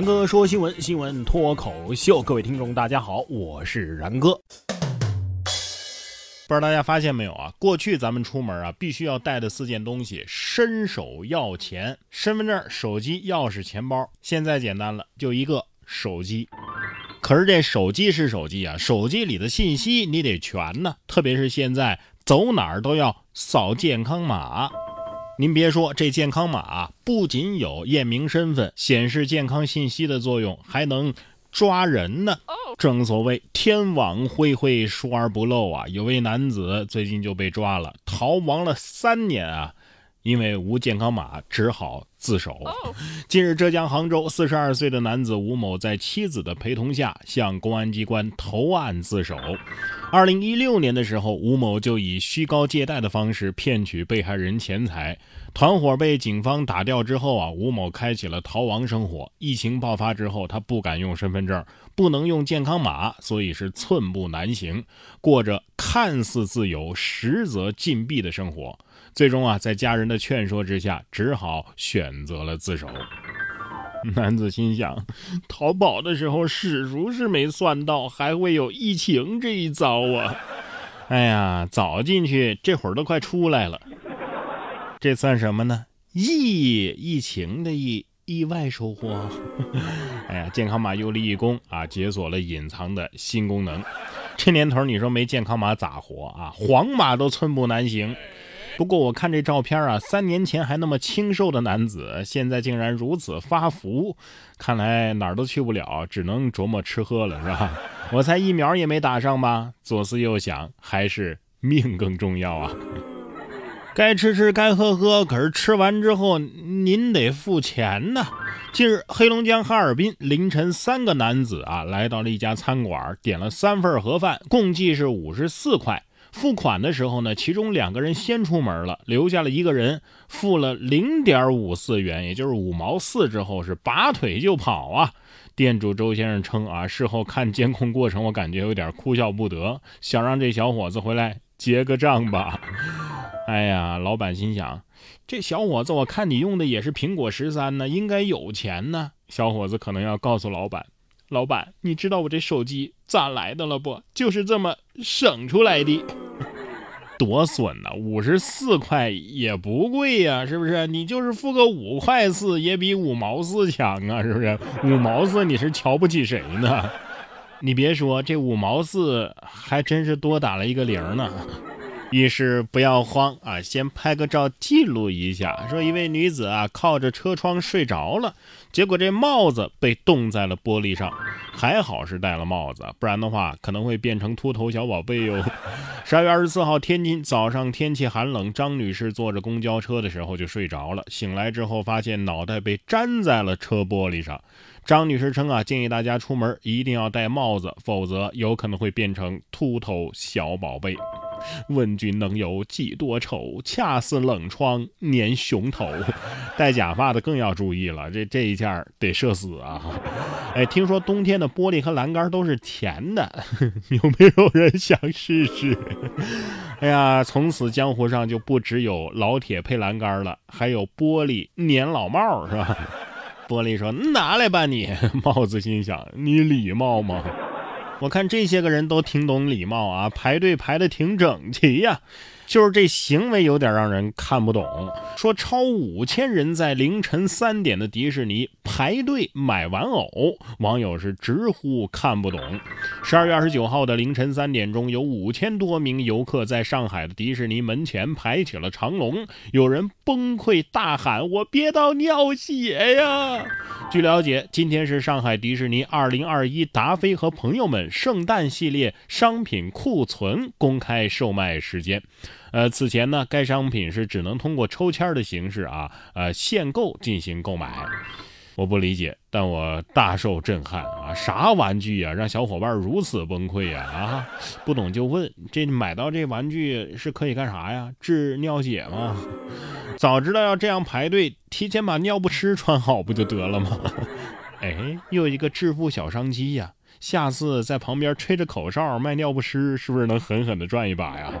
然哥说新闻，新闻脱口秀，各位听众大家好，我是然哥。不知道大家发现没有啊？过去咱们出门啊，必须要带的四件东西：伸手要钱、身份证、手机、钥匙、钱包。现在简单了，就一个手机。可是这手机是手机啊，手机里的信息你得全呢。特别是现在走哪儿都要扫健康码。您别说，这健康码不仅有验明身份、显示健康信息的作用，还能抓人呢。正所谓天网恢恢，疏而不漏啊！有位男子最近就被抓了，逃亡了三年啊，因为无健康码，只好。自首。近日，浙江杭州四十二岁的男子吴某在妻子的陪同下向公安机关投案自首。二零一六年的时候，吴某就以虚高借贷的方式骗取被害人钱财，团伙被警方打掉之后啊，吴某开启了逃亡生活。疫情爆发之后，他不敢用身份证，不能用健康码，所以是寸步难行，过着看似自由，实则禁闭的生活。最终啊，在家人的劝说之下，只好选选择了自首。男子心想，淘宝的时候史书是没算到还会有疫情这一遭啊！哎呀，早进去，这会儿都快出来了。这算什么呢？疫疫情的疫意外收获。哎呀，健康码又立一功啊，解锁了隐藏的新功能。这年头，你说没健康码咋活啊？黄码都寸步难行。不过我看这照片啊，三年前还那么清瘦的男子，现在竟然如此发福，看来哪儿都去不了，只能琢磨吃喝了，是吧？我才疫苗也没打上吧？左思右想，还是命更重要啊！该吃吃，该喝喝，可是吃完之后您得付钱呐。近日，黑龙江哈尔滨凌晨，三个男子啊来到了一家餐馆，点了三份盒饭，共计是五十四块。付款的时候呢，其中两个人先出门了，留下了一个人付了零点五四元，也就是五毛四之后是拔腿就跑啊。店主周先生称啊，事后看监控过程，我感觉有点哭笑不得，想让这小伙子回来结个账吧。哎呀，老板心想，这小伙子我看你用的也是苹果十三呢，应该有钱呢。小伙子可能要告诉老板。老板，你知道我这手机咋来的了不？就是这么省出来的，多损呐！五十四块也不贵呀，是不是？你就是付个五块四，也比五毛四强啊，是不是？五毛四你是瞧不起谁呢？你别说，这五毛四还真是多打了一个零呢。于是不要慌啊，先拍个照记录一下。说一位女子啊，靠着车窗睡着了，结果这帽子被冻在了玻璃上，还好是戴了帽子，不然的话可能会变成秃头小宝贝哟。十二月二十四号，天津早上天气寒冷，张女士坐着公交车的时候就睡着了，醒来之后发现脑袋被粘在了车玻璃上。张女士称啊，建议大家出门一定要戴帽子，否则有可能会变成秃头小宝贝。问君能有几多愁？恰似冷窗粘熊头。戴假发的更要注意了，这这一下得社死啊！哎，听说冬天的玻璃和栏杆都是甜的，有没有人想试试？哎呀，从此江湖上就不只有老铁配栏杆了，还有玻璃粘老帽，是吧？玻璃说：“拿来吧，你。”帽子心想：“你礼貌吗？”我看这些个人都挺懂礼貌啊，排队排的挺整齐呀。就是这行为有点让人看不懂。说超五千人在凌晨三点的迪士尼排队买玩偶，网友是直呼看不懂。十二月二十九号的凌晨三点钟，有五千多名游客在上海的迪士尼门前排起了长龙，有人崩溃大喊：“我憋到尿血呀！”据了解，今天是上海迪士尼二零二一达菲和朋友们圣诞系列商品库存公开售卖时间。呃，此前呢，该商品是只能通过抽签的形式啊，呃，限购进行购买。我不理解，但我大受震撼啊！啥玩具呀，让小伙伴如此崩溃呀？啊，不懂就问，这买到这玩具是可以干啥呀？治尿血吗？早知道要这样排队，提前把尿不湿穿好不就得了吗？哎，又一个致富小商机呀！下次在旁边吹着口哨卖尿不湿，是不是能狠狠的赚一把呀？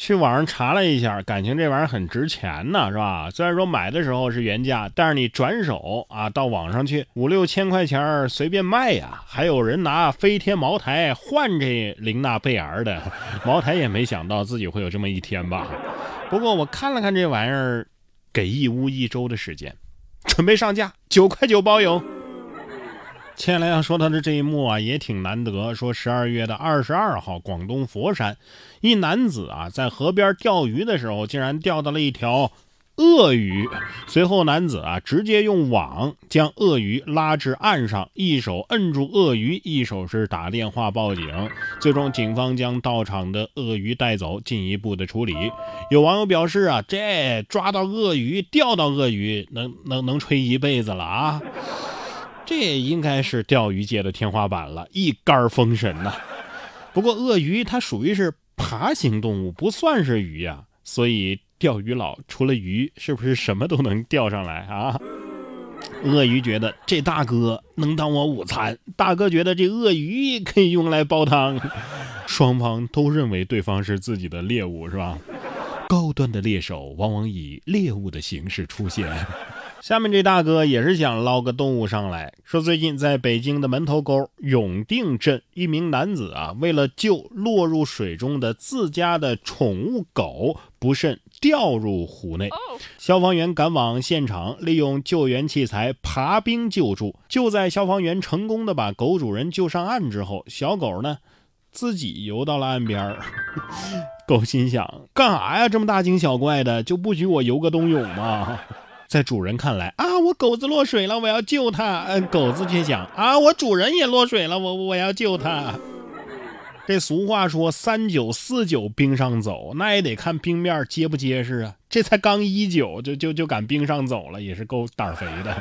去网上查了一下，感情这玩意儿很值钱呢，是吧？虽然说买的时候是原价，但是你转手啊，到网上去五六千块钱随便卖呀，还有人拿飞天茅台换这玲娜贝儿的，茅台也没想到自己会有这么一天吧？不过我看了看这玩意儿，给义乌一周的时间，准备上架，九块九包邮。接下来要说到的这一幕啊，也挺难得。说十二月的二十二号，广东佛山，一男子啊在河边钓鱼的时候，竟然钓到了一条鳄鱼。随后，男子啊直接用网将鳄鱼拉至岸上，一手摁住鳄鱼，一手是打电话报警。最终，警方将到场的鳄鱼带走，进一步的处理。有网友表示啊，这抓到鳄鱼，钓到鳄鱼，能能能吹一辈子了啊！这应该是钓鱼界的天花板了，一杆封神呐。不过鳄鱼它属于是爬行动物，不算是鱼呀，所以钓鱼佬除了鱼，是不是什么都能钓上来啊？鳄鱼觉得这大哥能当我午餐，大哥觉得这鳄鱼可以用来煲汤，双方都认为对方是自己的猎物，是吧？高端的猎手往往以猎物的形式出现。下面这大哥也是想捞个动物上来，说最近在北京的门头沟永定镇，一名男子啊，为了救落入水中的自家的宠物狗，不慎掉入湖内。消防员赶往现场，利用救援器材爬冰救助。就在消防员成功的把狗主人救上岸之后，小狗呢，自己游到了岸边。狗心想：干啥呀？这么大惊小怪的，就不许我游个冬泳吗？在主人看来啊，我狗子落水了，我要救它。嗯，狗子却想啊，我主人也落水了，我我要救它。这俗话说三九四九冰上走，那也得看冰面结不结实啊。这才刚一九就就就敢冰上走了，也是够胆肥的。